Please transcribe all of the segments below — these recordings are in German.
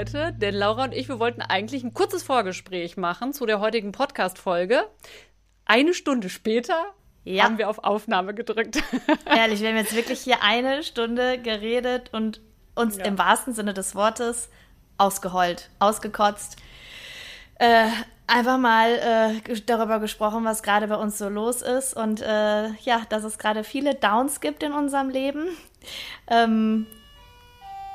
heute, denn Laura und ich, wir wollten eigentlich ein kurzes Vorgespräch machen zu der heutigen Podcast-Folge. Eine Stunde später ja. haben wir auf Aufnahme gedrückt. Ehrlich, wir haben jetzt wirklich hier eine Stunde geredet und uns ja. im wahrsten Sinne des Wortes ausgeheult, ausgekotzt. Äh, einfach mal äh, darüber gesprochen, was gerade bei uns so los ist und äh, ja, dass es gerade viele Downs gibt in unserem Leben. Ähm,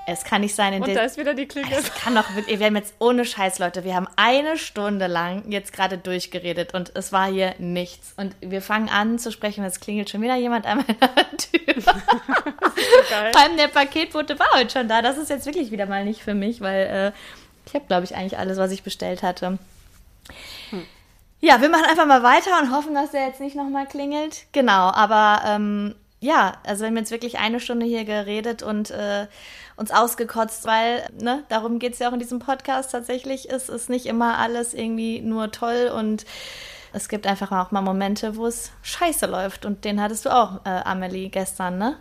es kann nicht sein, in Und da ist wieder die Klingel. Es kann doch wir haben jetzt ohne Scheiß, Leute, wir haben eine Stunde lang jetzt gerade durchgeredet und es war hier nichts. Und wir fangen an zu sprechen und es klingelt schon wieder jemand an meiner Tür. geil. Vor allem der Paketbote war heute schon da. Das ist jetzt wirklich wieder mal nicht für mich, weil äh, ich habe, glaube ich, eigentlich alles, was ich bestellt hatte. Hm. Ja, wir machen einfach mal weiter und hoffen, dass der jetzt nicht nochmal klingelt. Genau, aber ähm, ja, also wir haben jetzt wirklich eine Stunde hier geredet und äh, uns ausgekotzt, weil, ne, darum geht es ja auch in diesem Podcast tatsächlich, ist es nicht immer alles irgendwie nur toll und es gibt einfach auch mal Momente, wo es scheiße läuft und den hattest du auch, äh, Amelie, gestern, ne?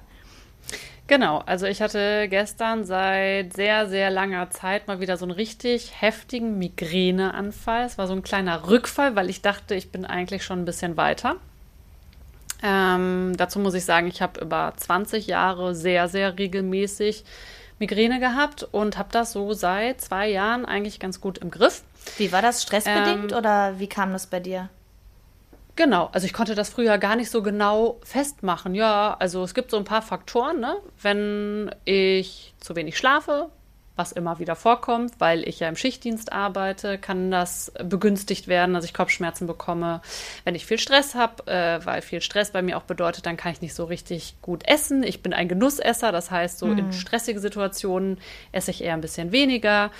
Genau, also ich hatte gestern seit sehr, sehr langer Zeit mal wieder so einen richtig heftigen Migräneanfall. Es war so ein kleiner Rückfall, weil ich dachte, ich bin eigentlich schon ein bisschen weiter. Ähm, dazu muss ich sagen, ich habe über 20 Jahre sehr, sehr regelmäßig Migräne gehabt und habe das so seit zwei Jahren eigentlich ganz gut im Griff. Wie war das stressbedingt ähm, oder wie kam das bei dir? Genau, also ich konnte das früher gar nicht so genau festmachen. Ja, also es gibt so ein paar Faktoren, ne? Wenn ich zu wenig schlafe, was immer wieder vorkommt, weil ich ja im Schichtdienst arbeite, kann das begünstigt werden, dass ich Kopfschmerzen bekomme. Wenn ich viel Stress habe, äh, weil viel Stress bei mir auch bedeutet, dann kann ich nicht so richtig gut essen. Ich bin ein Genussesser, das heißt, so mhm. in stressigen Situationen esse ich eher ein bisschen weniger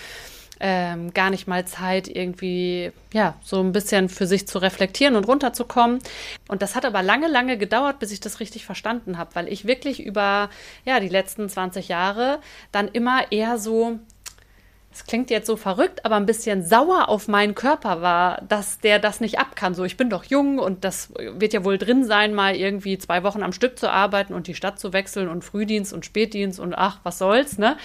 ähm, gar nicht mal Zeit, irgendwie, ja, so ein bisschen für sich zu reflektieren und runterzukommen. Und das hat aber lange, lange gedauert, bis ich das richtig verstanden habe, weil ich wirklich über, ja, die letzten 20 Jahre dann immer eher so, es klingt jetzt so verrückt, aber ein bisschen sauer auf meinen Körper war, dass der das nicht ab kann. So, ich bin doch jung und das wird ja wohl drin sein, mal irgendwie zwei Wochen am Stück zu arbeiten und die Stadt zu wechseln und Frühdienst und Spätdienst und ach, was soll's, ne?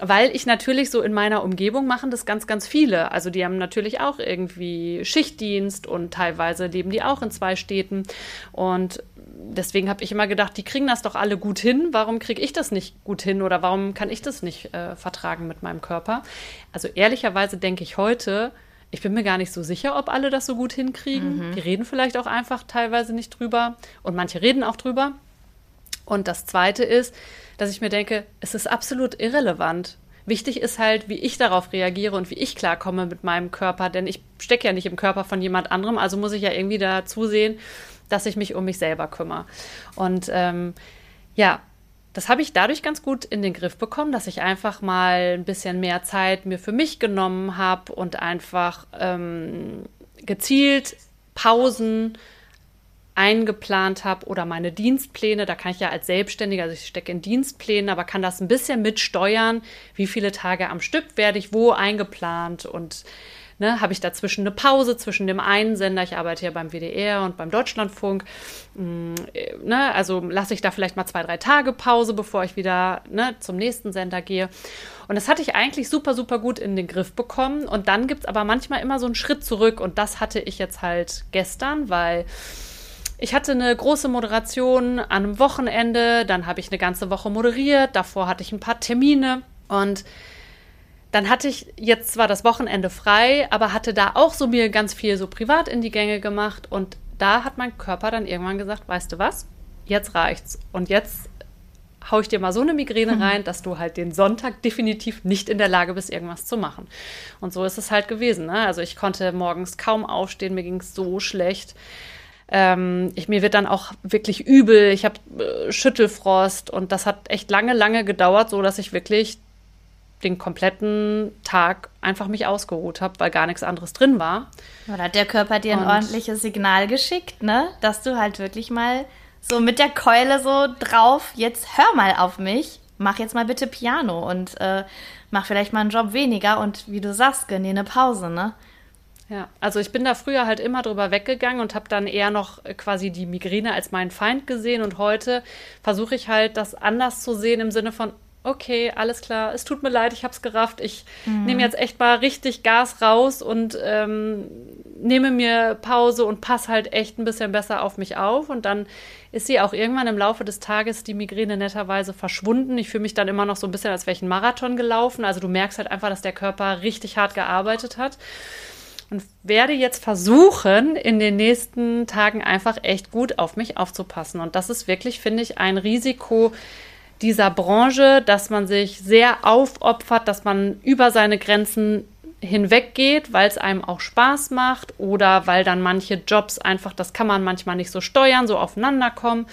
Weil ich natürlich so in meiner Umgebung machen das ganz, ganz viele. Also die haben natürlich auch irgendwie Schichtdienst und teilweise leben die auch in zwei Städten. Und deswegen habe ich immer gedacht, die kriegen das doch alle gut hin. Warum kriege ich das nicht gut hin oder warum kann ich das nicht äh, vertragen mit meinem Körper? Also ehrlicherweise denke ich heute, ich bin mir gar nicht so sicher, ob alle das so gut hinkriegen. Mhm. Die reden vielleicht auch einfach teilweise nicht drüber und manche reden auch drüber. Und das Zweite ist, dass ich mir denke, es ist absolut irrelevant. Wichtig ist halt, wie ich darauf reagiere und wie ich klarkomme mit meinem Körper, denn ich stecke ja nicht im Körper von jemand anderem, also muss ich ja irgendwie dazu sehen, dass ich mich um mich selber kümmere. Und ähm, ja, das habe ich dadurch ganz gut in den Griff bekommen, dass ich einfach mal ein bisschen mehr Zeit mir für mich genommen habe und einfach ähm, gezielt Pausen eingeplant habe oder meine Dienstpläne, da kann ich ja als Selbstständiger, also ich stecke in Dienstplänen, aber kann das ein bisschen mitsteuern, wie viele Tage am Stück werde ich wo eingeplant und ne, habe ich dazwischen eine Pause zwischen dem einen Sender, ich arbeite ja beim WDR und beim Deutschlandfunk, mh, ne, also lasse ich da vielleicht mal zwei, drei Tage Pause, bevor ich wieder ne, zum nächsten Sender gehe. Und das hatte ich eigentlich super, super gut in den Griff bekommen. Und dann gibt es aber manchmal immer so einen Schritt zurück und das hatte ich jetzt halt gestern, weil ich hatte eine große Moderation an einem Wochenende, dann habe ich eine ganze Woche moderiert, davor hatte ich ein paar Termine und dann hatte ich jetzt zwar das Wochenende frei, aber hatte da auch so mir ganz viel so privat in die Gänge gemacht und da hat mein Körper dann irgendwann gesagt, weißt du was, jetzt reicht's und jetzt hau ich dir mal so eine Migräne mhm. rein, dass du halt den Sonntag definitiv nicht in der Lage bist, irgendwas zu machen. Und so ist es halt gewesen. Ne? Also ich konnte morgens kaum aufstehen, mir ging es so schlecht. Ähm, ich, mir wird dann auch wirklich übel, ich habe äh, Schüttelfrost und das hat echt lange, lange gedauert, so dass ich wirklich den kompletten Tag einfach mich ausgeruht habe, weil gar nichts anderes drin war. Oder hat der Körper dir ein und ordentliches Signal geschickt, ne? Dass du halt wirklich mal so mit der Keule so drauf, jetzt hör mal auf mich, mach jetzt mal bitte Piano und äh, mach vielleicht mal einen Job weniger und wie du sagst, gönn dir eine Pause, ne? Ja, also ich bin da früher halt immer drüber weggegangen und habe dann eher noch quasi die Migräne als meinen Feind gesehen und heute versuche ich halt das anders zu sehen im Sinne von, okay, alles klar, es tut mir leid, ich hab's gerafft. Ich mhm. nehme jetzt echt mal richtig Gas raus und ähm, nehme mir Pause und passe halt echt ein bisschen besser auf mich auf. Und dann ist sie auch irgendwann im Laufe des Tages die Migräne netterweise verschwunden. Ich fühle mich dann immer noch so ein bisschen, als wäre ich einen Marathon gelaufen. Also du merkst halt einfach, dass der Körper richtig hart gearbeitet hat. Und werde jetzt versuchen, in den nächsten Tagen einfach echt gut auf mich aufzupassen. Und das ist wirklich, finde ich, ein Risiko, dieser Branche, dass man sich sehr aufopfert, dass man über seine Grenzen hinweggeht, weil es einem auch Spaß macht oder weil dann manche Jobs einfach, das kann man manchmal nicht so steuern, so aufeinander kommen.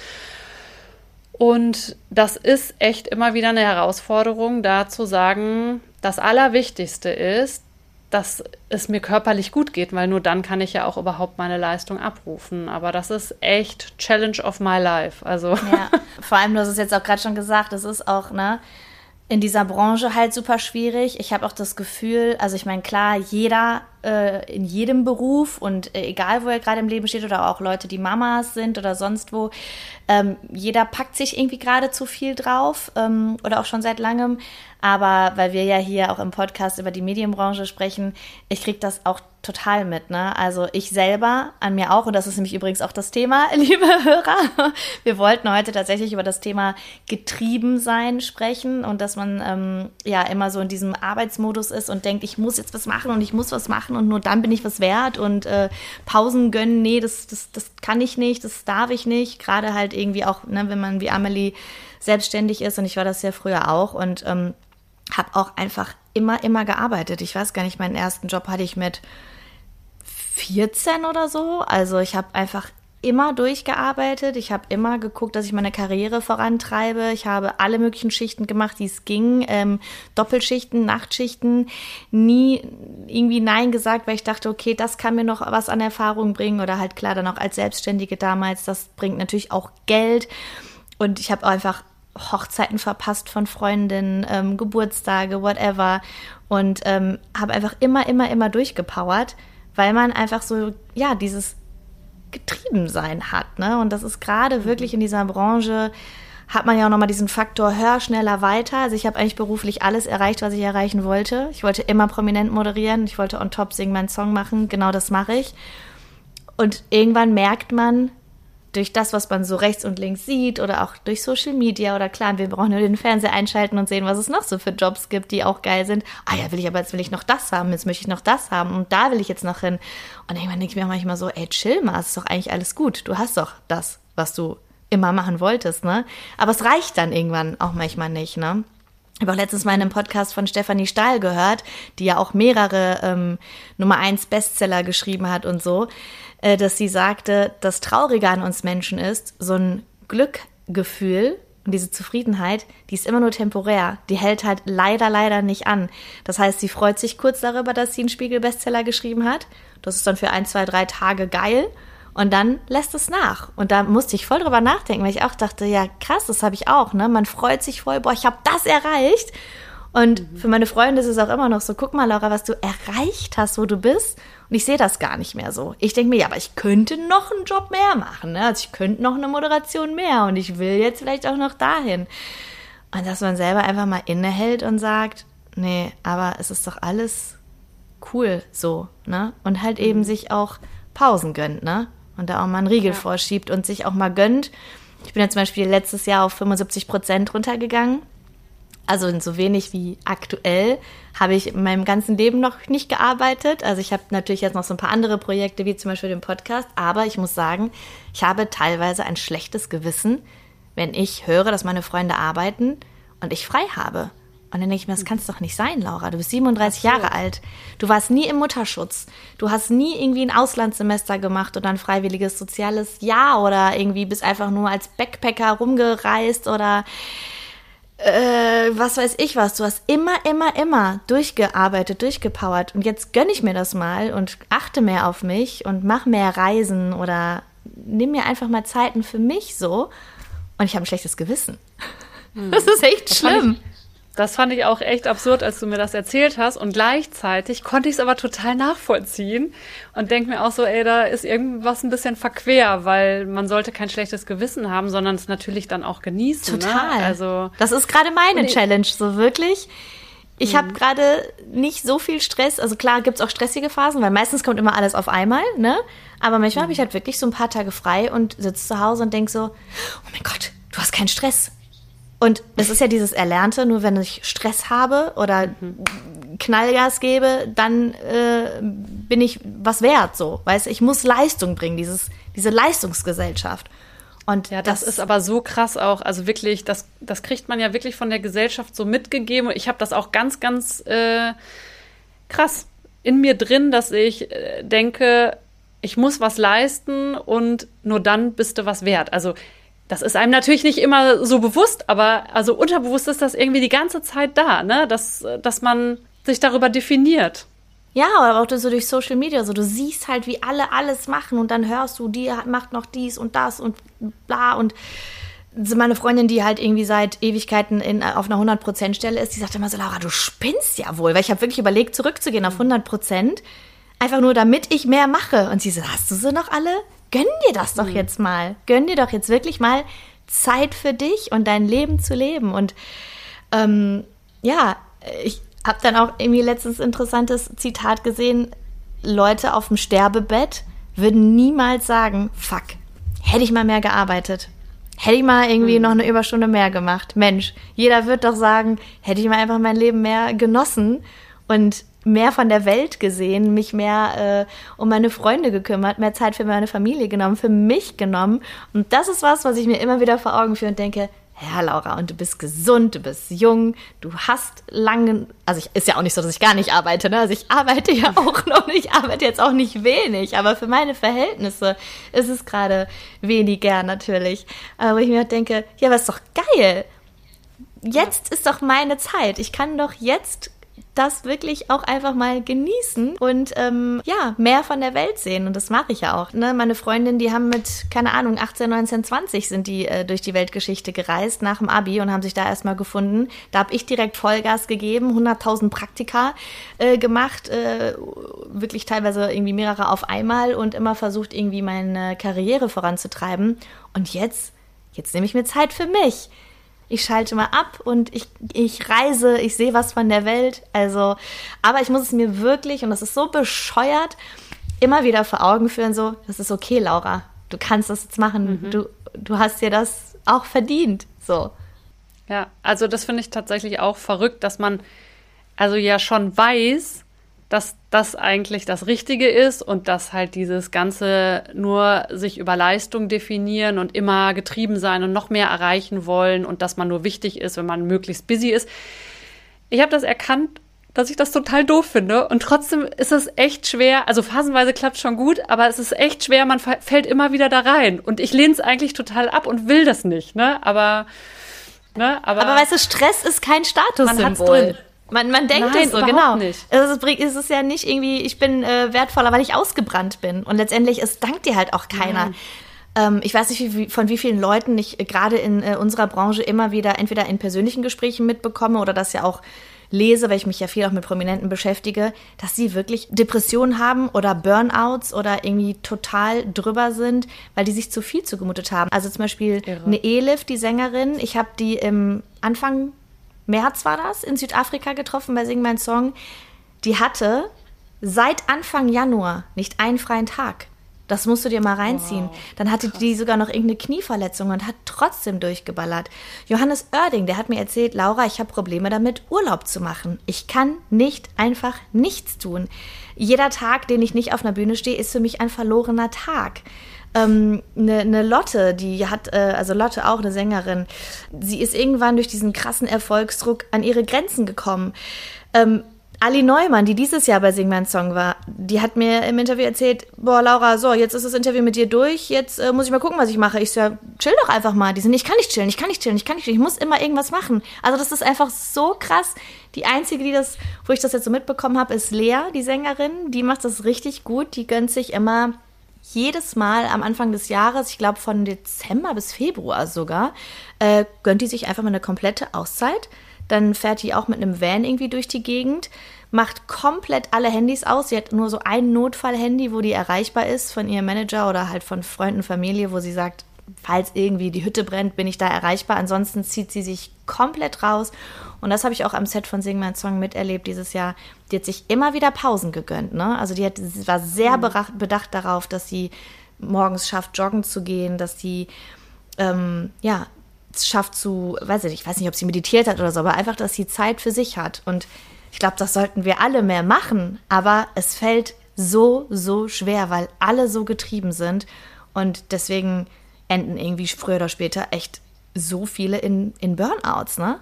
Und das ist echt immer wieder eine Herausforderung, da zu sagen, das Allerwichtigste ist, dass es mir körperlich gut geht, weil nur dann kann ich ja auch überhaupt meine Leistung abrufen. Aber das ist echt Challenge of my life. Also. Ja, vor allem, du hast es jetzt auch gerade schon gesagt, es ist auch, ne, in dieser Branche halt super schwierig. Ich habe auch das Gefühl, also ich meine, klar, jeder äh, in jedem Beruf und äh, egal, wo er gerade im Leben steht oder auch Leute, die Mamas sind oder sonst wo, ähm, jeder packt sich irgendwie gerade zu viel drauf ähm, oder auch schon seit langem. Aber weil wir ja hier auch im Podcast über die Medienbranche sprechen, ich kriege das auch total mit. Ne? Also ich selber an mir auch, und das ist nämlich übrigens auch das Thema, liebe Hörer. Wir wollten heute tatsächlich über das Thema getrieben sein sprechen und dass man ähm, ja immer so in diesem Arbeitsmodus ist und denkt, ich muss jetzt was machen und ich muss was machen und nur dann bin ich was wert und äh, Pausen gönnen, nee, das, das, das kann ich nicht, das darf ich nicht. Gerade halt irgendwie auch, ne, wenn man wie Amelie selbstständig ist und ich war das ja früher auch und ähm, habe auch einfach immer, immer gearbeitet. Ich weiß gar nicht, meinen ersten Job hatte ich mit 14 oder so. Also ich habe einfach immer durchgearbeitet. Ich habe immer geguckt, dass ich meine Karriere vorantreibe. Ich habe alle möglichen Schichten gemacht, die es ging. Ähm, Doppelschichten, Nachtschichten. Nie irgendwie Nein gesagt, weil ich dachte, okay, das kann mir noch was an Erfahrung bringen. Oder halt klar, dann auch als Selbstständige damals. Das bringt natürlich auch Geld. Und ich habe einfach Hochzeiten verpasst von Freundinnen, ähm, Geburtstage, whatever. Und ähm, habe einfach immer, immer, immer durchgepowert, weil man einfach so, ja, dieses Getriebensein hat. Ne? Und das ist gerade wirklich in dieser Branche, hat man ja auch nochmal diesen Faktor hör schneller weiter. Also ich habe eigentlich beruflich alles erreicht, was ich erreichen wollte. Ich wollte immer prominent moderieren, ich wollte on top singen, meinen Song machen, genau das mache ich. Und irgendwann merkt man, durch das, was man so rechts und links sieht oder auch durch Social Media oder klar, wir brauchen nur den Fernseher einschalten und sehen, was es noch so für Jobs gibt, die auch geil sind. Ah ja, will ich aber jetzt will ich noch das haben, jetzt möchte ich noch das haben und da will ich jetzt noch hin. Und irgendwann denke ich mir manchmal so, ey, chill mal, ist doch eigentlich alles gut. Du hast doch das, was du immer machen wolltest, ne? Aber es reicht dann irgendwann auch manchmal nicht, ne? Ich habe auch letztens mal in einem Podcast von Stefanie Stahl gehört, die ja auch mehrere ähm, Nummer eins Bestseller geschrieben hat und so. Äh, dass sie sagte, das Traurige an uns Menschen ist, so ein Glückgefühl und diese Zufriedenheit, die ist immer nur temporär. Die hält halt leider, leider nicht an. Das heißt, sie freut sich kurz darüber, dass sie einen Spiegel-Bestseller geschrieben hat. Das ist dann für ein, zwei, drei Tage geil. Und dann lässt es nach. Und da musste ich voll drüber nachdenken, weil ich auch dachte, ja krass, das habe ich auch. Ne? Man freut sich voll, boah, ich habe das erreicht. Und mhm. für meine Freunde ist es auch immer noch so, guck mal, Laura, was du erreicht hast, wo du bist. Und ich sehe das gar nicht mehr so. Ich denke mir, ja, aber ich könnte noch einen Job mehr machen. Ne? Also ich könnte noch eine Moderation mehr und ich will jetzt vielleicht auch noch dahin. Und dass man selber einfach mal innehält und sagt, nee, aber es ist doch alles cool so, ne? Und halt eben mhm. sich auch Pausen gönnt, ne? Und da auch mal einen Riegel ja. vorschiebt und sich auch mal gönnt. Ich bin ja zum Beispiel letztes Jahr auf 75 Prozent runtergegangen also so wenig wie aktuell, habe ich in meinem ganzen Leben noch nicht gearbeitet. Also ich habe natürlich jetzt noch so ein paar andere Projekte, wie zum Beispiel den Podcast, aber ich muss sagen, ich habe teilweise ein schlechtes Gewissen, wenn ich höre, dass meine Freunde arbeiten und ich frei habe. Und dann denke ich mir, das kann es doch nicht sein, Laura. Du bist 37 so. Jahre alt. Du warst nie im Mutterschutz. Du hast nie irgendwie ein Auslandssemester gemacht oder ein freiwilliges soziales Jahr oder irgendwie bist einfach nur als Backpacker rumgereist oder äh, was weiß ich was, du hast immer, immer, immer durchgearbeitet, durchgepowert und jetzt gönne ich mir das mal und achte mehr auf mich und mach mehr Reisen oder nimm mir einfach mal Zeiten für mich so und ich habe ein schlechtes Gewissen. Hm. Das ist echt das schlimm. Das fand ich auch echt absurd, als du mir das erzählt hast. Und gleichzeitig konnte ich es aber total nachvollziehen und denke mir auch so, ey, da ist irgendwas ein bisschen verquer, weil man sollte kein schlechtes Gewissen haben, sondern es natürlich dann auch genießen. Ne? Total. Ne? Also das ist gerade meine Challenge, so wirklich. Ich mhm. habe gerade nicht so viel Stress. Also klar gibt es auch stressige Phasen, weil meistens kommt immer alles auf einmal, ne? Aber manchmal mhm. habe ich halt wirklich so ein paar Tage frei und sitze zu Hause und denke so, oh mein Gott, du hast keinen Stress. Und es ist ja dieses Erlernte, nur wenn ich Stress habe oder mhm. Knallgas gebe, dann äh, bin ich was wert, so. Weißt ich muss Leistung bringen, dieses, diese Leistungsgesellschaft. Und ja, das, das, ist aber so krass auch. Also wirklich, das, das kriegt man ja wirklich von der Gesellschaft so mitgegeben. Und ich habe das auch ganz, ganz äh, krass in mir drin, dass ich äh, denke, ich muss was leisten und nur dann bist du was wert. Also das ist einem natürlich nicht immer so bewusst, aber also unterbewusst ist das irgendwie die ganze Zeit da, ne? Dass, dass man sich darüber definiert. Ja, aber auch so durch Social Media, so du siehst halt, wie alle alles machen und dann hörst du, die macht noch dies und das und bla und meine Freundin, die halt irgendwie seit Ewigkeiten in, auf einer 100% Stelle ist, die sagt immer so, Laura, du spinnst ja wohl, weil ich habe wirklich überlegt, zurückzugehen auf 100%, einfach nur damit ich mehr mache. Und sie so, hast du sie noch alle? Gönn dir das doch mhm. jetzt mal. Gönn dir doch jetzt wirklich mal Zeit für dich und dein Leben zu leben. Und ähm, ja, ich habe dann auch irgendwie letztens interessantes Zitat gesehen. Leute auf dem Sterbebett würden niemals sagen, fuck, hätte ich mal mehr gearbeitet. Hätte ich mal irgendwie mhm. noch eine Überstunde mehr gemacht. Mensch, jeder wird doch sagen, hätte ich mal einfach mein Leben mehr genossen und mehr von der Welt gesehen, mich mehr äh, um meine Freunde gekümmert, mehr Zeit für meine Familie genommen, für mich genommen. Und das ist was, was ich mir immer wieder vor Augen führe und denke, ja, Laura, und du bist gesund, du bist jung, du hast lange, also ich, ist ja auch nicht so, dass ich gar nicht arbeite, ne? Also ich arbeite ja auch noch nicht, arbeite jetzt auch nicht wenig, aber für meine Verhältnisse ist es gerade weniger natürlich. Aber ich mir denke, ja, aber ist doch geil. Jetzt ist doch meine Zeit. Ich kann doch jetzt das wirklich auch einfach mal genießen und ähm, ja, mehr von der Welt sehen. Und das mache ich ja auch. Ne? Meine Freundin, die haben mit, keine Ahnung, 18, 19, 20 sind die äh, durch die Weltgeschichte gereist nach dem Abi und haben sich da erstmal gefunden. Da habe ich direkt Vollgas gegeben, 100.000 Praktika äh, gemacht, äh, wirklich teilweise irgendwie mehrere auf einmal und immer versucht, irgendwie meine Karriere voranzutreiben. Und jetzt, jetzt nehme ich mir Zeit für mich ich schalte mal ab und ich, ich reise, ich sehe was von der Welt. Also, aber ich muss es mir wirklich, und das ist so bescheuert, immer wieder vor Augen führen, so, das ist okay, Laura. Du kannst das jetzt machen. Mhm. Du, du hast dir das auch verdient. So. Ja, also das finde ich tatsächlich auch verrückt, dass man also ja schon weiß, dass das eigentlich das Richtige ist und dass halt dieses Ganze nur sich über Leistung definieren und immer getrieben sein und noch mehr erreichen wollen und dass man nur wichtig ist, wenn man möglichst busy ist. Ich habe das erkannt, dass ich das total doof finde und trotzdem ist es echt schwer. Also phasenweise klappt schon gut, aber es ist echt schwer. Man fällt immer wieder da rein und ich lehne es eigentlich total ab und will das nicht. Ne, aber Ne? Aber, aber weißt du, Stress ist kein Statussymbol. Man, man denkt Nein, es so, genau. Nicht. Also es ist ja nicht irgendwie, ich bin äh, wertvoller, weil ich ausgebrannt bin. Und letztendlich, es dankt dir halt auch keiner. Ähm, ich weiß nicht, wie, von wie vielen Leuten ich äh, gerade in äh, unserer Branche immer wieder entweder in persönlichen Gesprächen mitbekomme oder das ja auch lese, weil ich mich ja viel auch mit Prominenten beschäftige, dass sie wirklich Depressionen haben oder Burnouts oder irgendwie total drüber sind, weil die sich zu viel zugemutet haben. Also zum Beispiel Irre. eine Elif, die Sängerin, ich habe die im Anfang März war das, in Südafrika getroffen bei Sing Mein Song. Die hatte seit Anfang Januar nicht einen freien Tag. Das musst du dir mal reinziehen. Wow, Dann hatte krass. die sogar noch irgendeine Knieverletzung und hat trotzdem durchgeballert. Johannes Oerding, der hat mir erzählt, Laura, ich habe Probleme damit, Urlaub zu machen. Ich kann nicht einfach nichts tun. Jeder Tag, den ich nicht auf einer Bühne stehe, ist für mich ein verlorener Tag ähm, eine, eine Lotte, die hat, äh, also Lotte auch eine Sängerin, sie ist irgendwann durch diesen krassen Erfolgsdruck an ihre Grenzen gekommen. Ähm, Ali Neumann, die dieses Jahr bei Sing Mein Song war, die hat mir im Interview erzählt, boah, Laura, so, jetzt ist das Interview mit dir durch, jetzt äh, muss ich mal gucken, was ich mache. Ich so, ja, chill doch einfach mal. Die sind, ich kann nicht chillen, ich kann nicht chillen, ich kann nicht chillen, ich muss immer irgendwas machen. Also das ist einfach so krass. Die einzige, die das, wo ich das jetzt so mitbekommen habe, ist Lea, die Sängerin. Die macht das richtig gut. Die gönnt sich immer jedes Mal am Anfang des Jahres, ich glaube von Dezember bis Februar sogar, äh, gönnt die sich einfach mal eine komplette Auszeit. Dann fährt die auch mit einem Van irgendwie durch die Gegend, macht komplett alle Handys aus. Sie hat nur so ein Notfallhandy, wo die erreichbar ist von ihrem Manager oder halt von Freunden, Familie, wo sie sagt, falls irgendwie die Hütte brennt, bin ich da erreichbar. Ansonsten zieht sie sich komplett raus. Und das habe ich auch am Set von Sing mein Song miterlebt dieses Jahr. Die hat sich immer wieder Pausen gegönnt. Ne? Also die hat, war sehr mhm. bedacht darauf, dass sie morgens schafft, joggen zu gehen, dass sie ähm, ja schafft zu, weiß ich nicht, ich weiß nicht, ob sie meditiert hat oder so, aber einfach, dass sie Zeit für sich hat. Und ich glaube, das sollten wir alle mehr machen. Aber es fällt so, so schwer, weil alle so getrieben sind. Und deswegen enden irgendwie früher oder später echt so viele in, in Burnouts, ne?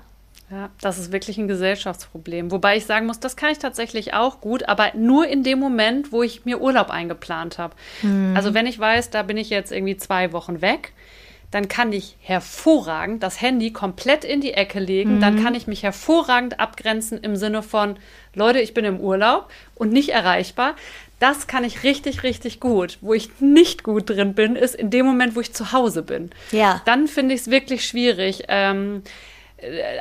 Ja, das ist wirklich ein Gesellschaftsproblem. Wobei ich sagen muss, das kann ich tatsächlich auch gut, aber nur in dem Moment, wo ich mir Urlaub eingeplant habe. Hm. Also wenn ich weiß, da bin ich jetzt irgendwie zwei Wochen weg, dann kann ich hervorragend das Handy komplett in die Ecke legen. Mhm. Dann kann ich mich hervorragend abgrenzen im Sinne von, Leute, ich bin im Urlaub und nicht erreichbar. Das kann ich richtig, richtig gut. Wo ich nicht gut drin bin, ist in dem Moment, wo ich zu Hause bin. Ja. Dann finde ich es wirklich schwierig. Ähm, äh,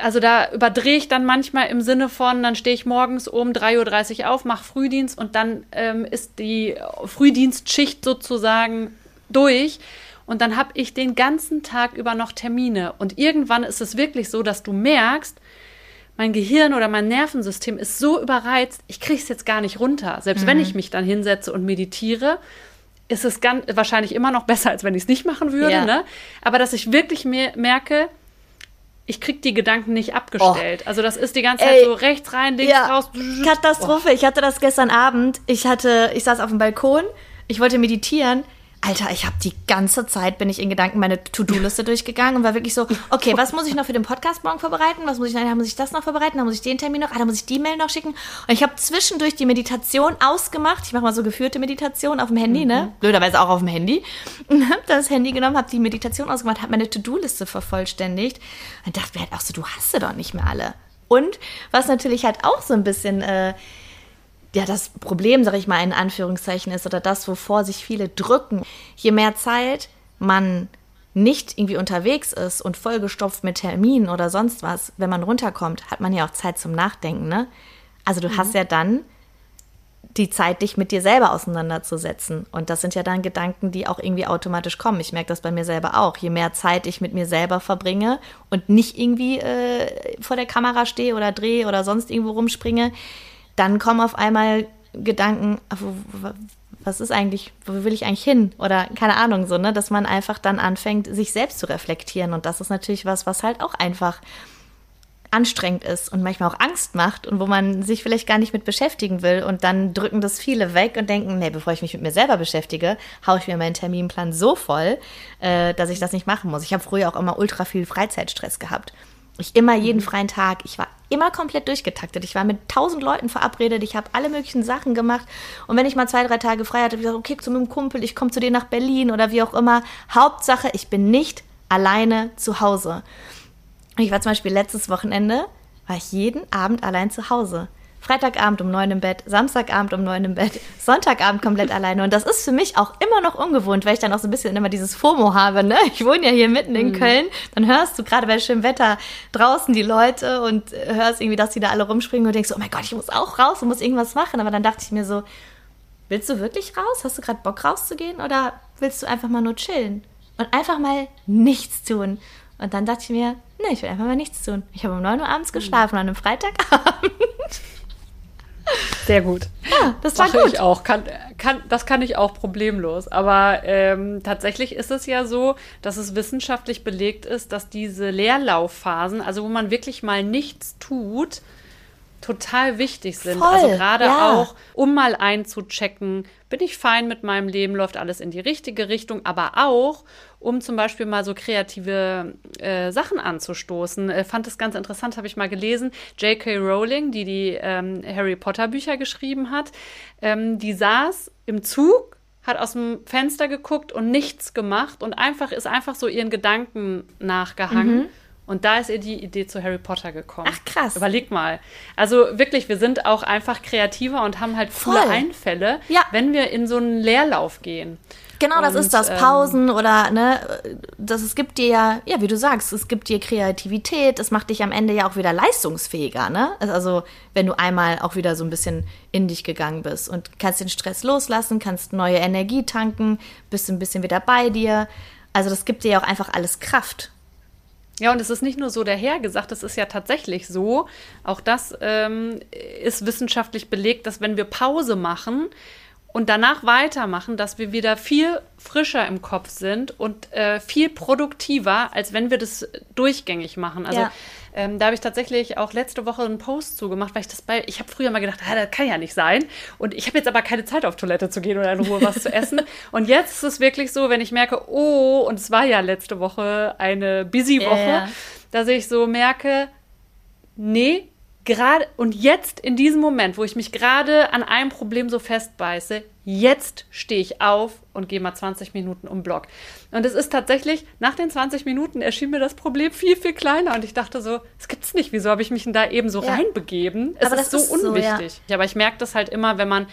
also da überdrehe ich dann manchmal im Sinne von, dann stehe ich morgens um 3.30 Uhr auf, mache Frühdienst und dann ähm, ist die Frühdienstschicht sozusagen durch. Und dann habe ich den ganzen Tag über noch Termine. Und irgendwann ist es wirklich so, dass du merkst, mein Gehirn oder mein Nervensystem ist so überreizt, ich kriege es jetzt gar nicht runter. Selbst mhm. wenn ich mich dann hinsetze und meditiere, ist es ganz, wahrscheinlich immer noch besser, als wenn ich es nicht machen würde. Ja. Ne? Aber dass ich wirklich merke, ich kriege die Gedanken nicht abgestellt. Oh. Also das ist die ganze Zeit Ey, so rechts rein, links ja, raus. Katastrophe. Oh. Ich hatte das gestern Abend. Ich hatte, ich saß auf dem Balkon, ich wollte meditieren Alter, ich habe die ganze Zeit, bin ich in Gedanken meine To-Do-Liste durchgegangen und war wirklich so, okay, was muss ich noch für den Podcast morgen vorbereiten? Was muss ich, dann muss ich das noch vorbereiten? Dann muss ich den Termin noch, ah, dann muss ich die Mail noch schicken. Und ich habe zwischendurch die Meditation ausgemacht. Ich mache mal so geführte Meditation auf dem Handy, ne? mhm. ne? Blöderweise auch auf dem Handy. Und habe das Handy genommen, habe die Meditation ausgemacht, habe meine To-Do-Liste vervollständigt und dachte mir halt auch so, du hast sie doch nicht mehr alle. Und was natürlich halt auch so ein bisschen... Äh, ja das Problem, sag ich mal, in Anführungszeichen ist oder das, wovor sich viele drücken. Je mehr Zeit man nicht irgendwie unterwegs ist und vollgestopft mit Terminen oder sonst was, wenn man runterkommt, hat man ja auch Zeit zum Nachdenken, ne? Also du mhm. hast ja dann die Zeit, dich mit dir selber auseinanderzusetzen. Und das sind ja dann Gedanken, die auch irgendwie automatisch kommen. Ich merke das bei mir selber auch. Je mehr Zeit ich mit mir selber verbringe und nicht irgendwie äh, vor der Kamera stehe oder drehe oder sonst irgendwo rumspringe, dann kommen auf einmal Gedanken, was ist eigentlich, wo will ich eigentlich hin? Oder keine Ahnung, so, ne, dass man einfach dann anfängt, sich selbst zu reflektieren. Und das ist natürlich was, was halt auch einfach anstrengend ist und manchmal auch Angst macht und wo man sich vielleicht gar nicht mit beschäftigen will. Und dann drücken das viele weg und denken, nee, bevor ich mich mit mir selber beschäftige, haue ich mir meinen Terminplan so voll, äh, dass ich das nicht machen muss. Ich habe früher auch immer ultra viel Freizeitstress gehabt. Ich immer jeden freien Tag. Ich war immer komplett durchgetaktet. Ich war mit tausend Leuten verabredet. Ich habe alle möglichen Sachen gemacht. Und wenn ich mal zwei, drei Tage frei hatte, habe ich gesagt, okay, zu meinem Kumpel, ich komme zu dir nach Berlin oder wie auch immer. Hauptsache, ich bin nicht alleine zu Hause. Ich war zum Beispiel letztes Wochenende, war ich jeden Abend allein zu Hause. Freitagabend um neun im Bett, Samstagabend um neun im Bett, Sonntagabend komplett alleine. Und das ist für mich auch immer noch ungewohnt, weil ich dann auch so ein bisschen immer dieses FOMO habe. Ne? Ich wohne ja hier mitten in mhm. Köln. Dann hörst du gerade bei schönem Wetter draußen die Leute und hörst irgendwie, dass die da alle rumspringen und denkst, oh mein Gott, ich muss auch raus und muss irgendwas machen. Aber dann dachte ich mir so, willst du wirklich raus? Hast du gerade Bock rauszugehen oder willst du einfach mal nur chillen? Und einfach mal nichts tun. Und dann dachte ich mir, nee, ich will einfach mal nichts tun. Ich habe um 9 Uhr abends geschlafen an einem Freitagabend. Sehr gut. Ja, das war Mache gut. ich auch. Kann, kann, das kann ich auch problemlos. Aber ähm, tatsächlich ist es ja so, dass es wissenschaftlich belegt ist, dass diese Leerlaufphasen, also wo man wirklich mal nichts tut, total wichtig sind. Voll, also gerade ja. auch, um mal einzuchecken, bin ich fein mit meinem Leben, läuft alles in die richtige Richtung, aber auch, um zum Beispiel mal so kreative äh, Sachen anzustoßen. Äh, fand es ganz interessant, habe ich mal gelesen. J.K. Rowling, die die ähm, Harry Potter Bücher geschrieben hat, ähm, die saß im Zug hat aus dem Fenster geguckt und nichts gemacht und einfach ist einfach so ihren Gedanken nachgehangen. Mhm. Und da ist ihr die Idee zu Harry Potter gekommen. Ach krass. Überleg mal. Also wirklich, wir sind auch einfach kreativer und haben halt coole Voll. Einfälle, ja. wenn wir in so einen Leerlauf gehen. Genau, das Und, ist das. ähm, Pausen oder, ne, das, es gibt dir ja, ja, wie du sagst, es gibt dir Kreativität, es macht dich am Ende ja auch wieder leistungsfähiger, ne? Also, wenn du einmal auch wieder so ein bisschen in dich gegangen bist und kannst den Stress loslassen, kannst neue Energie tanken, bist ein bisschen wieder bei dir. Also, das gibt dir ja auch einfach alles Kraft. Ja, und es ist nicht nur so dahergesagt, es ist ja tatsächlich so. Auch das ähm, ist wissenschaftlich belegt, dass wenn wir Pause machen und danach weitermachen, dass wir wieder viel frischer im Kopf sind und äh, viel produktiver, als wenn wir das durchgängig machen. Also Ja. Ähm, da habe ich tatsächlich auch letzte Woche einen Post zugemacht, weil ich das bei, ich habe früher mal gedacht, ah, das kann ja nicht sein. Und ich habe jetzt aber keine Zeit auf Toilette zu gehen oder in Ruhe was zu essen. Und jetzt ist es wirklich so, wenn ich merke, oh, und es war ja letzte Woche eine busy Woche, ja. dass ich so merke, nee, gerade und jetzt in diesem Moment, wo ich mich gerade an einem Problem so festbeiße, jetzt stehe ich auf und gehe mal 20 Minuten um Block. Und es ist tatsächlich, nach den 20 Minuten erschien mir das Problem viel, viel kleiner und ich dachte so, das gibt's nicht, wieso habe ich mich denn da eben so Ja. reinbegeben? Es Aber ist so ist so, ja. unwichtig. Aber ich merke das halt immer, wenn man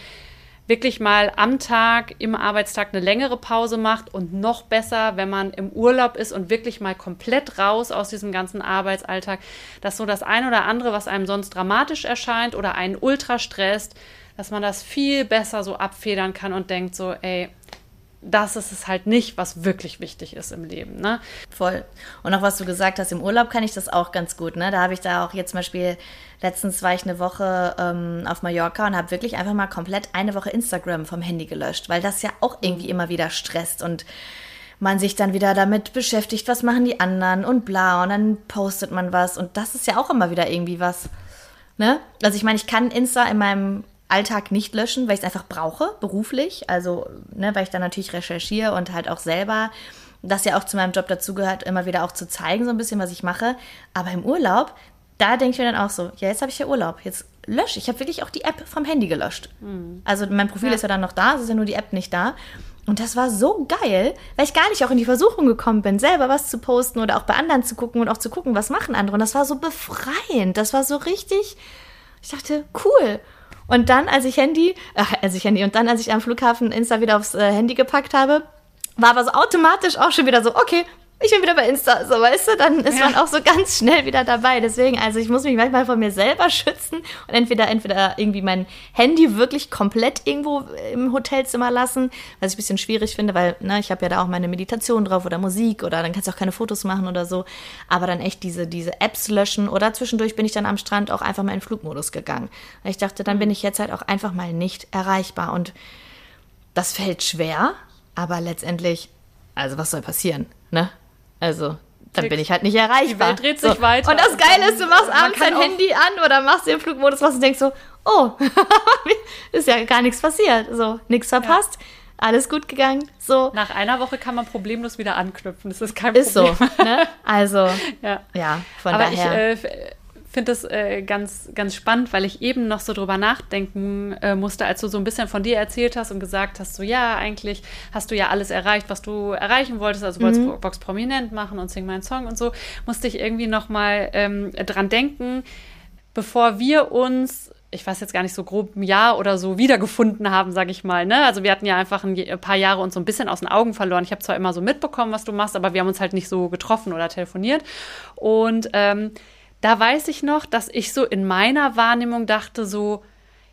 wirklich mal am Tag, im Arbeitstag eine längere Pause macht und noch besser, wenn man im Urlaub ist und wirklich mal komplett raus aus diesem ganzen Arbeitsalltag, dass so das ein oder andere, was einem sonst dramatisch erscheint oder einen ultra stresst, dass man das viel besser so abfedern kann und denkt so, ey, das ist es halt nicht, was wirklich wichtig ist im Leben. Ne? Voll. Und auch was du gesagt hast, im Urlaub kann ich das auch ganz gut. Ne? Da habe ich da auch jetzt zum Beispiel, letztens war ich eine Woche ähm, auf Mallorca und habe wirklich einfach mal komplett eine Woche Instagram vom Handy gelöscht, weil das ja auch irgendwie immer wieder stresst und man sich dann wieder damit beschäftigt, was machen die anderen und bla und dann postet man was und das ist ja auch immer wieder irgendwie was. Ne? Also ich meine, ich kann Insta in meinem Alltag nicht löschen, weil ich es einfach brauche, beruflich. Also, ne, weil ich dann natürlich recherchiere und halt auch selber, das ja auch zu meinem Job dazugehört, immer wieder auch zu zeigen, so ein bisschen, was ich mache. Aber im Urlaub, da denke ich mir dann auch so, ja, jetzt habe ich ja Urlaub, jetzt lösche. Ich habe wirklich auch die App vom Handy gelöscht. Also mein Profil Ja. ist ja dann noch da, es ist ja nur die App nicht da. Und das war so geil, weil ich gar nicht auch in die Versuchung gekommen bin, selber was zu posten oder auch bei anderen zu gucken und auch zu gucken, was machen andere. Und das war so befreiend. Das war so richtig, ich dachte, cool. Und dann, als ich Handy, ach, als ich Handy, und dann, als ich am Flughafen Insta wieder aufs äh, Handy gepackt habe, war aber so automatisch auch schon wieder so, okay, ich bin wieder bei Insta, so weißt du, dann ist Ja. man auch so ganz schnell wieder dabei. Deswegen, also ich muss mich manchmal von mir selber schützen und entweder, entweder irgendwie mein Handy wirklich komplett irgendwo im Hotelzimmer lassen, was ich ein bisschen schwierig finde, weil, ne, ich habe ja da auch meine Meditation drauf oder Musik oder dann kannst du auch keine Fotos machen oder so. Aber dann echt diese, diese Apps löschen oder zwischendurch bin ich dann am Strand auch einfach mal in Flugmodus gegangen. Weil ich dachte, dann bin ich jetzt halt auch einfach mal nicht erreichbar und das fällt schwer, aber letztendlich, also was soll passieren, ne? Also, dann bin ich halt nicht erreichbar. Die Welt dreht sich weiter Und das Geile ist, du machst abends dein Handy an oder machst den Flugmodus was und denkst so, oh, ist ja gar nichts passiert. So, nichts verpasst, alles gut gegangen. So, Nach einer Woche kann man problemlos wieder anknüpfen. Das ist kein ist so, Problem. ne? Also, Ja. ja, von Aber daher. ich äh, finde das äh, ganz, ganz spannend, weil ich eben noch so drüber nachdenken äh, musste, als du so ein bisschen von dir erzählt hast und gesagt hast, so ja, eigentlich hast du ja alles erreicht, was du erreichen wolltest, also du Mhm. wolltest Box prominent machen und Sing meinen Song und so, musste ich irgendwie noch mal ähm, dran denken, bevor wir uns ich weiß jetzt gar nicht so grob ein Jahr oder so wiedergefunden haben, sage ich mal. Ne? Also wir hatten ja einfach ein, ein paar Jahre uns so ein bisschen aus den Augen verloren. Ich habe zwar immer so mitbekommen, was du machst, aber wir haben uns halt nicht so getroffen oder telefoniert. Und ähm, da weiß ich noch, dass ich so in meiner Wahrnehmung dachte so,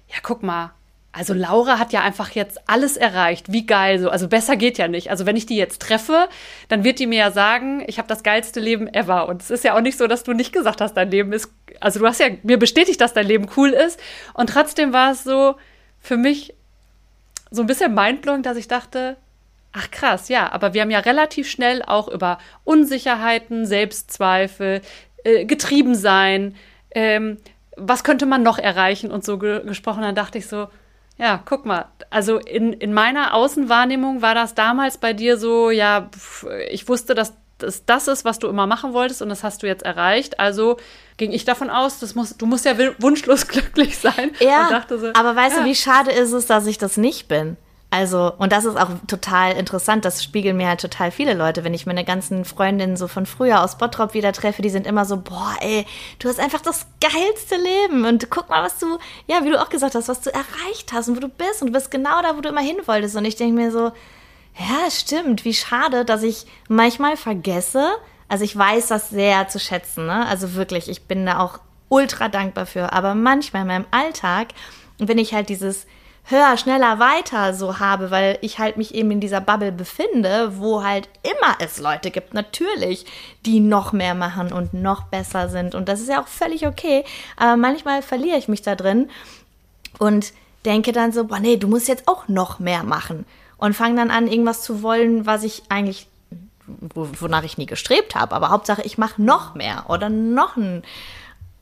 ja, guck mal, also Laura hat ja einfach jetzt alles erreicht. Wie geil so. Also besser geht ja nicht. Also wenn ich die jetzt treffe, dann wird die mir ja sagen, ich habe das geilste Leben ever. Und es ist ja auch nicht so, dass du nicht gesagt hast, dein Leben ist. Also du hast ja mir bestätigt, dass dein Leben cool ist. Und trotzdem war es so für mich so ein bisschen mindblowing, dass ich dachte, ach krass, ja, aber wir haben ja relativ schnell auch über Unsicherheiten, Selbstzweifel, äh, getrieben sein, ähm, was könnte man noch erreichen und so ge gesprochen. Dann dachte ich so, ja, guck mal, also in, in meiner Außenwahrnehmung war das damals bei dir so, ja, ich wusste, dass das das ist, was du immer machen wolltest und das hast du jetzt erreicht. Also ging ich davon aus, das muss, du musst ja wunschlos glücklich sein. Ja, so, aber weißt ja. du, wie schade ist es, dass ich das nicht bin? Also, und das ist auch total interessant, das spiegeln mir halt total viele Leute, wenn ich meine ganzen Freundinnen so von früher aus Bottrop wieder treffe, die sind immer so, boah, ey, du hast einfach das geilste Leben und guck mal, was du, ja, wie du auch gesagt hast, was du erreicht hast und wo du bist und du bist genau da, wo du immer hin wolltest und ich denke mir so, ja, stimmt. Wie schade, dass ich manchmal vergesse. Also ich weiß das sehr zu schätzen. Ne? Also wirklich, ich bin da auch ultra dankbar für. Aber manchmal in meinem Alltag, wenn ich halt dieses höher, schneller, weiter so habe, weil ich halt mich eben in dieser Bubble befinde, wo halt immer es Leute gibt, natürlich, die noch mehr machen und noch besser sind. Und das ist ja auch völlig okay. Aber manchmal verliere ich mich da drin und denke dann so, boah, nee, du musst jetzt auch noch mehr machen. Und fange dann an, irgendwas zu wollen, was ich eigentlich, wonach ich nie gestrebt habe. Aber Hauptsache, ich mache noch mehr oder noch einen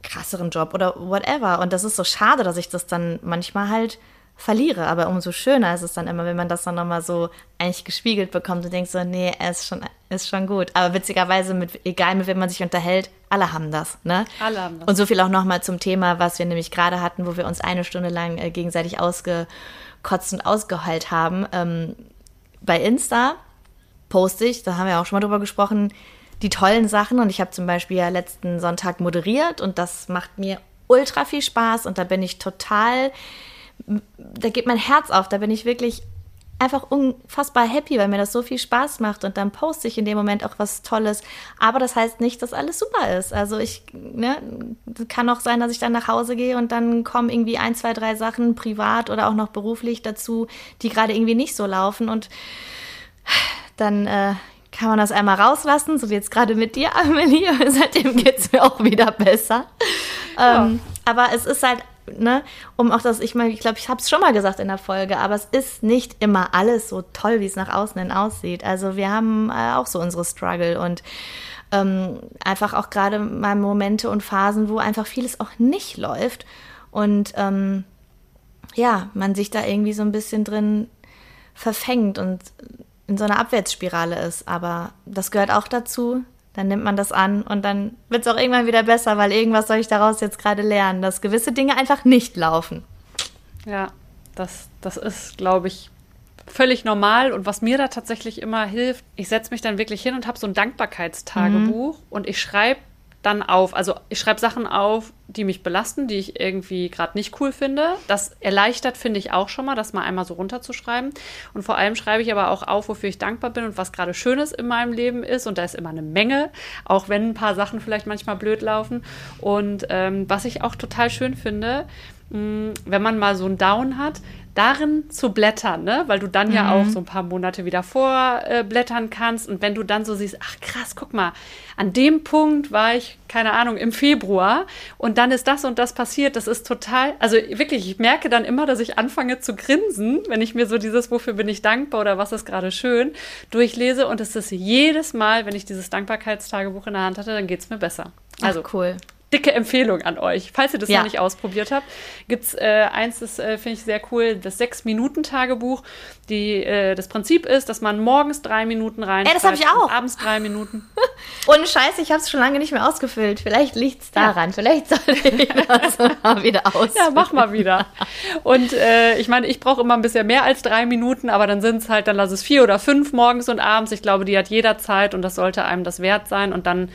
krasseren Job oder whatever. Und das ist so schade, dass ich das dann manchmal halt verliere. Aber umso schöner ist es dann immer, wenn man das dann nochmal so eigentlich gespiegelt bekommt und denkt so, nee, er ist schon, ist schon gut. Aber witzigerweise, mit, egal mit wem man sich unterhält, alle haben das. Ne? Alle haben das. Und so viel auch nochmal zum Thema, was wir nämlich gerade hatten, wo wir uns eine Stunde lang äh, gegenseitig ausgekotzt und ausgeheult haben. Ähm, bei Insta poste ich, da haben wir auch schon mal drüber gesprochen, die tollen Sachen. Und ich habe zum Beispiel ja letzten Sonntag moderiert und das macht mir ultra viel Spaß und da bin ich total da geht mein Herz auf, da bin ich wirklich einfach unfassbar happy, weil mir das so viel Spaß macht und dann poste ich in dem Moment auch was Tolles. Aber das heißt nicht, dass alles super ist. Also ich, ne, kann auch sein, dass ich dann nach Hause gehe und dann kommen irgendwie ein, zwei, drei Sachen privat oder auch noch beruflich dazu, die gerade irgendwie nicht so laufen und dann äh, kann man das einmal rauslassen, so wie jetzt gerade mit dir, Amelie. Seitdem geht es mir auch wieder besser. Ja. Ähm, aber es ist halt ne, um auch das, ich meine, ich glaube, ich habe es schon mal gesagt in der Folge, aber es ist nicht immer alles so toll, wie es nach außen hin aussieht. Also wir haben äh, auch so unsere Struggle und ähm, einfach auch gerade mal Momente und Phasen, wo einfach vieles auch nicht läuft und ähm, ja, man sich da irgendwie so ein bisschen drin verfängt und in so einer Abwärtsspirale ist. Aber das gehört auch dazu, dann nimmt man das an und dann wird es auch irgendwann wieder besser, weil irgendwas soll ich daraus jetzt gerade lernen, dass gewisse Dinge einfach nicht laufen. Ja, das, das ist, glaube ich, völlig normal. Und was mir da tatsächlich immer hilft, ich setze mich dann wirklich hin und habe so ein Dankbarkeitstagebuch mhm. und ich schreibe dann auf. Also ich schreibe Sachen auf, die mich belasten, die ich irgendwie gerade nicht cool finde. Das erleichtert, finde ich auch schon mal, das mal einmal so runterzuschreiben. Und vor allem schreibe ich aber auch auf, wofür ich dankbar bin und was gerade Schönes in meinem Leben ist. Und da ist immer eine Menge, auch wenn ein paar Sachen vielleicht manchmal blöd laufen. Und ähm, was ich auch total schön finde, mh, wenn man mal so einen Down hat, darin zu blättern, ne? weil du dann mhm. ja auch so ein paar Monate wieder vorblättern äh, kannst. Und wenn du dann so siehst, ach krass, guck mal, an dem Punkt war ich, keine Ahnung, im Februar und dann ist das und das passiert. Das ist total, also wirklich, ich merke dann immer, dass ich anfange zu grinsen, wenn ich mir so dieses, wofür bin ich dankbar oder was ist gerade schön, durchlese. Und es ist jedes Mal, wenn ich dieses Dankbarkeitstagebuch in der Hand hatte, dann geht es mir besser. Also ach, cool dicke Empfehlung an euch. Falls ihr das ja. noch nicht ausprobiert habt, gibt es äh, eins, das äh, finde ich sehr cool, das Sechs-Minuten-Tagebuch. äh, das Prinzip ist, dass man morgens drei Minuten rein. Ey, das habe ich auch. Abends drei Minuten. Ohne Scheiß, ich habe es schon lange nicht mehr ausgefüllt. Vielleicht liegt es daran. Ja. Vielleicht soll ich das mal wieder aus. Ja, mach mal wieder. Und äh, ich meine, ich brauche immer ein bisschen mehr als drei Minuten, aber dann sind es halt, dann lass es vier oder fünf morgens und abends. Ich glaube, die hat jeder Zeit und das sollte einem das wert sein. Und dann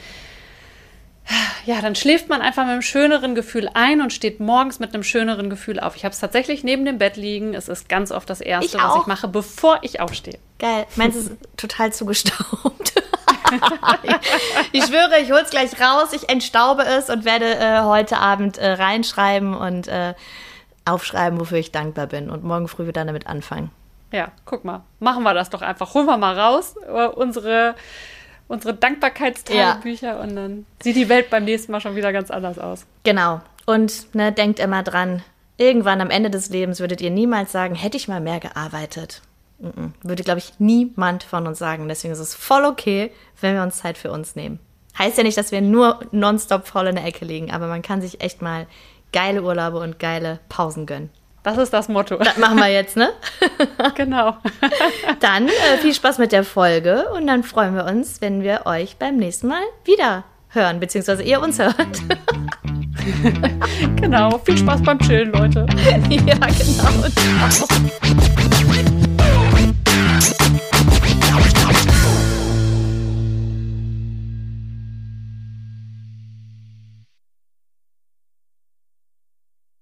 ja, dann schläft man einfach mit einem schöneren Gefühl ein und steht morgens mit einem schöneren Gefühl auf. Ich habe es tatsächlich neben dem Bett liegen. Es ist ganz oft das Erste, ich was ich mache, bevor ich aufstehe. Geil. Meins ist total zugestaubt. ich schwöre, ich hole es gleich raus, ich entstaube es und werde äh, heute Abend äh, reinschreiben und äh, aufschreiben, wofür ich dankbar bin. Und morgen früh wieder damit anfangen. Ja, guck mal. Machen wir das doch einfach. Holen wir mal raus. Äh, unsere unsere Dankbarkeitstagebücher ja. und dann sieht die Welt beim nächsten Mal schon wieder ganz anders aus. Genau. Und ne, denkt immer dran, irgendwann am Ende des Lebens würdet ihr niemals sagen, hätte ich mal mehr gearbeitet. Würde, glaube ich, niemand von uns sagen. Deswegen ist es voll okay, wenn wir uns Zeit für uns nehmen. Heißt ja nicht, dass wir nur nonstop voll in der Ecke liegen, aber man kann sich echt mal geile Urlaube und geile Pausen gönnen. Das ist das Motto. Das machen wir jetzt, ne? genau. dann äh, viel Spaß mit der Folge und dann freuen wir uns, wenn wir euch beim nächsten Mal wieder hören, beziehungsweise ihr uns hört. genau. Viel Spaß beim Chillen, Leute. ja, genau. Ciao.